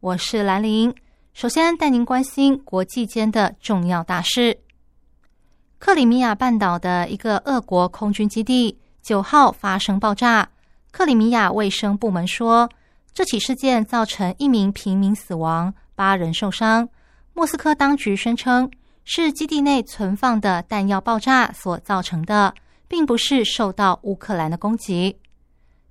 我是兰玲。首先带您关心国际间的重要大事。克里米亚半岛的一个俄国空军基地九号发生爆炸。克里米亚卫生部门说，这起事件造成一名平民死亡，八人受伤。莫斯科当局宣称是基地内存放的弹药爆炸所造成的，并不是受到乌克兰的攻击。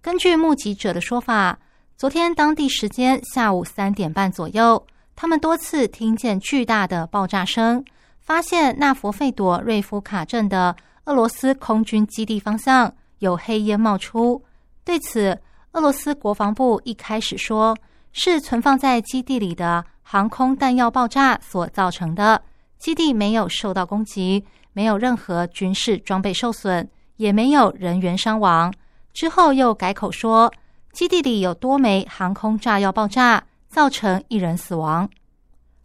根据目击者的说法，昨天当地时间下午三点半左右，他们多次听见巨大的爆炸声。发现纳佛费朵瑞夫卡镇的俄罗斯空军基地方向有黑烟冒出。对此，俄罗斯国防部一开始说是存放在基地里的航空弹药爆炸所造成的，基地没有受到攻击，没有任何军事装备受损，也没有人员伤亡。之后又改口说，基地里有多枚航空炸药爆炸，造成一人死亡。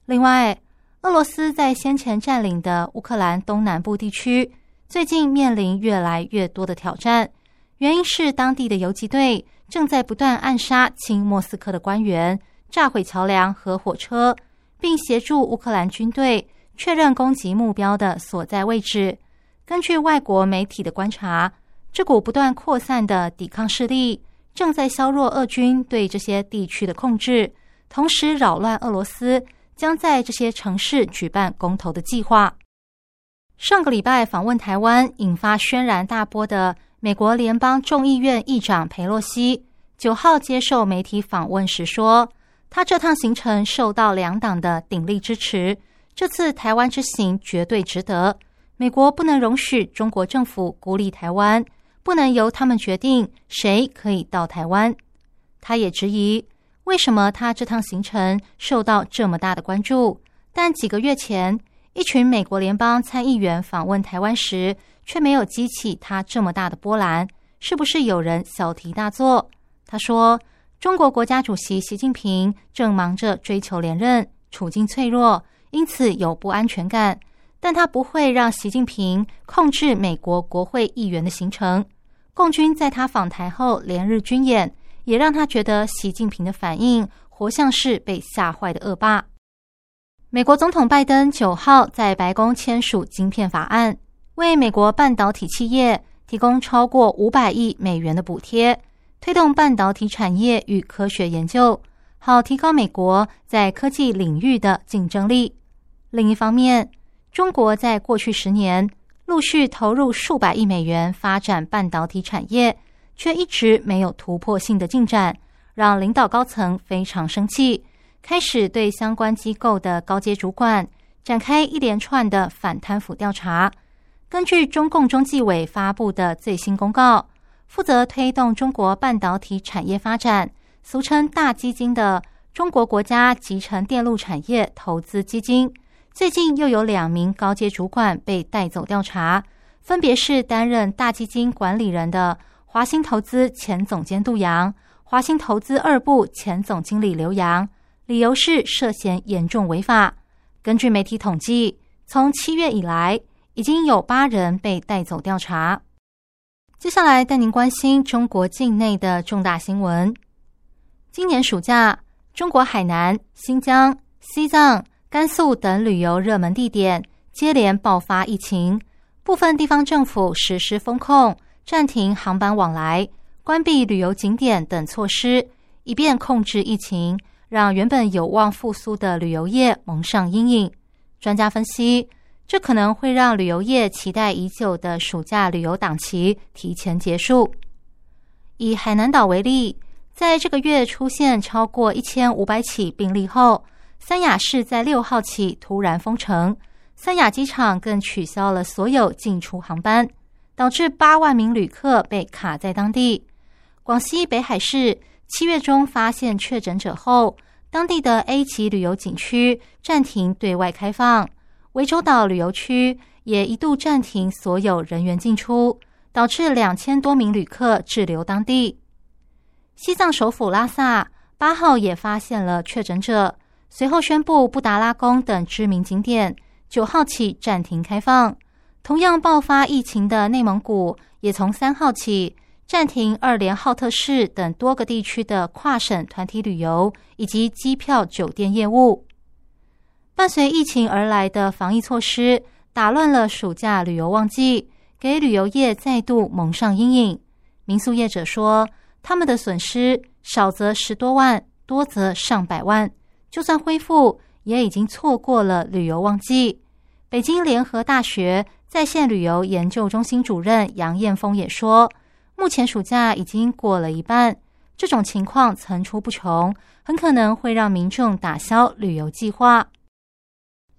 另外，俄罗斯在先前占领的乌克兰东南部地区，最近面临越来越多的挑战。原因是当地的游击队正在不断暗杀亲莫斯科的官员，炸毁桥梁和火车，并协助乌克兰军队确认攻击目标的所在位置。根据外国媒体的观察，这股不断扩散的抵抗势力正在削弱俄军对这些地区的控制，同时扰乱俄罗斯。将在这些城市举办公投的计划。上个礼拜访问台湾，引发轩然大波的美国联邦众议院议长佩洛西，九号接受媒体访问时说，他这趟行程受到两党的鼎力支持，这次台湾之行绝对值得。美国不能容许中国政府孤立台湾，不能由他们决定谁可以到台湾。他也质疑。为什么他这趟行程受到这么大的关注？但几个月前，一群美国联邦参议员访问台湾时，却没有激起他这么大的波澜。是不是有人小题大做？他说：“中国国家主席习近平正忙着追求连任，处境脆弱，因此有不安全感。但他不会让习近平控制美国国会议员的行程。共军在他访台后连日军演。”也让他觉得习近平的反应活像是被吓坏的恶霸。美国总统拜登九号在白宫签署晶片法案，为美国半导体企业提供超过五百亿美元的补贴，推动半导体产业与科学研究，好提高美国在科技领域的竞争力。另一方面，中国在过去十年陆续投入数百亿美元发展半导体产业。却一直没有突破性的进展，让领导高层非常生气，开始对相关机构的高阶主管展开一连串的反贪腐调查。根据中共中纪委发布的最新公告，负责推动中国半导体产业发展，俗称“大基金”的中国国家集成电路产业投资基金，最近又有两名高阶主管被带走调查，分别是担任大基金管理人的。华兴投资前总监杜阳，华兴投资二部前总经理刘洋，理由是涉嫌严重违法。根据媒体统计，从七月以来，已经有八人被带走调查。接下来带您关心中国境内的重大新闻。今年暑假，中国海南、新疆、西藏、甘肃等旅游热门地点接连爆发疫情，部分地方政府实施封控。暂停航班往来、关闭旅游景点等措施，以便控制疫情，让原本有望复苏的旅游业蒙上阴影。专家分析，这可能会让旅游业期待已久的暑假旅游档期提前结束。以海南岛为例，在这个月出现超过一千五百起病例后，三亚市在六号起突然封城，三亚机场更取消了所有进出航班。导致八万名旅客被卡在当地。广西北海市七月中发现确诊者后，当地的 A 级旅游景区暂停对外开放，涠洲岛旅游区也一度暂停所有人员进出，导致两千多名旅客滞留当地。西藏首府拉萨八号也发现了确诊者，随后宣布布达拉宫等知名景点九号起暂停开放。同样爆发疫情的内蒙古也从三号起。暂停二连浩特市等多个地区的跨省团体旅游以及机票、酒店业务。伴随疫情而来的防疫措施，打乱了暑假旅游旺季，给旅游业再度蒙上阴影。民宿业者说，他们的损失少则十多万，多则上百万。就算恢复，也已经错过了旅游旺季。北京联合大学在线旅游研究中心主任杨艳峰也说。目前暑假已经过了一半，这种情况层出不穷，很可能会让民众打消旅游计划。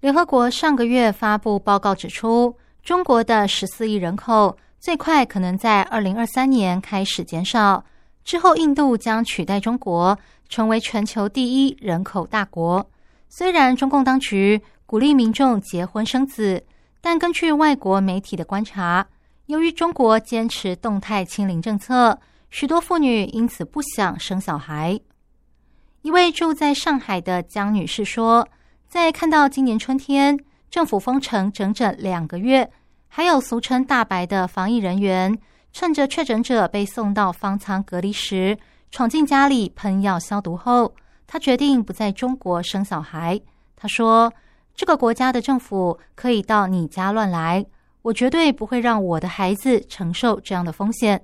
联合国上个月发布报告指出，中国的十四亿人口最快可能在二零二三年开始减少，之后印度将取代中国，成为全球第一人口大国。虽然中共当局鼓励民众结婚生子，但根据外国媒体的观察。由于中国坚持动态清零政策，许多妇女因此不想生小孩。一位住在上海的江女士说：“在看到今年春天政府封城整整两个月，还有俗称‘大白’的防疫人员趁着确诊者被送到方舱隔离时，闯进家里喷药消毒后，她决定不在中国生小孩。她说：‘这个国家的政府可以到你家乱来。’”我绝对不会让我的孩子承受这样的风险。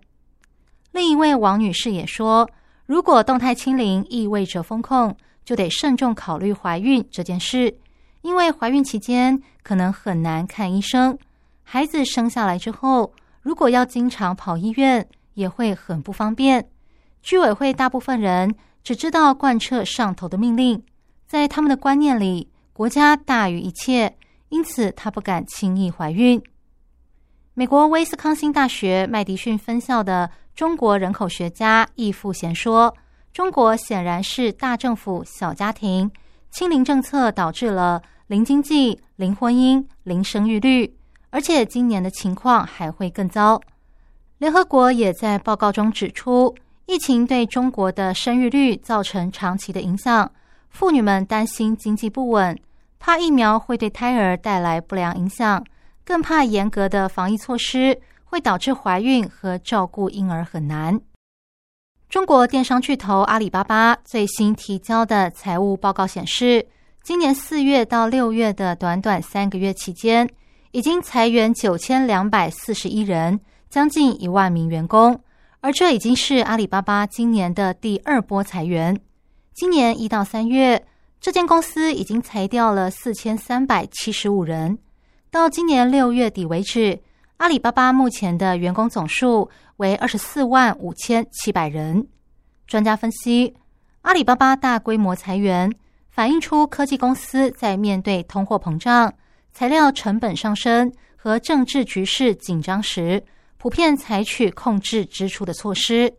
另一位王女士也说：“如果动态清零意味着风控，就得慎重考虑怀孕这件事，因为怀孕期间可能很难看医生。孩子生下来之后，如果要经常跑医院，也会很不方便。居委会大部分人只知道贯彻上头的命令，在他们的观念里，国家大于一切，因此他不敢轻易怀孕。”美国威斯康星大学麦迪逊分校的中国人口学家易富贤说：“中国显然是大政府、小家庭，清零政策导致了零经济、零婚姻、零生育率，而且今年的情况还会更糟。”联合国也在报告中指出，疫情对中国的生育率造成长期的影响，妇女们担心经济不稳，怕疫苗会对胎儿带来不良影响。更怕严格的防疫措施会导致怀孕和照顾婴儿很难。中国电商巨头阿里巴巴最新提交的财务报告显示，今年四月到六月的短短三个月期间，已经裁员九千两百四十一人，将近一万名员工。而这已经是阿里巴巴今年的第二波裁员。今年一到三月，这间公司已经裁掉了四千三百七十五人。到今年六月底为止，阿里巴巴目前的员工总数为二十四万五千七百人。专家分析，阿里巴巴大规模裁员，反映出科技公司在面对通货膨胀、材料成本上升和政治局势紧张时，普遍采取控制支出的措施。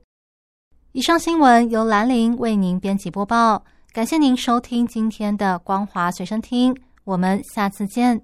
以上新闻由兰陵为您编辑播报，感谢您收听今天的光华随身听，我们下次见。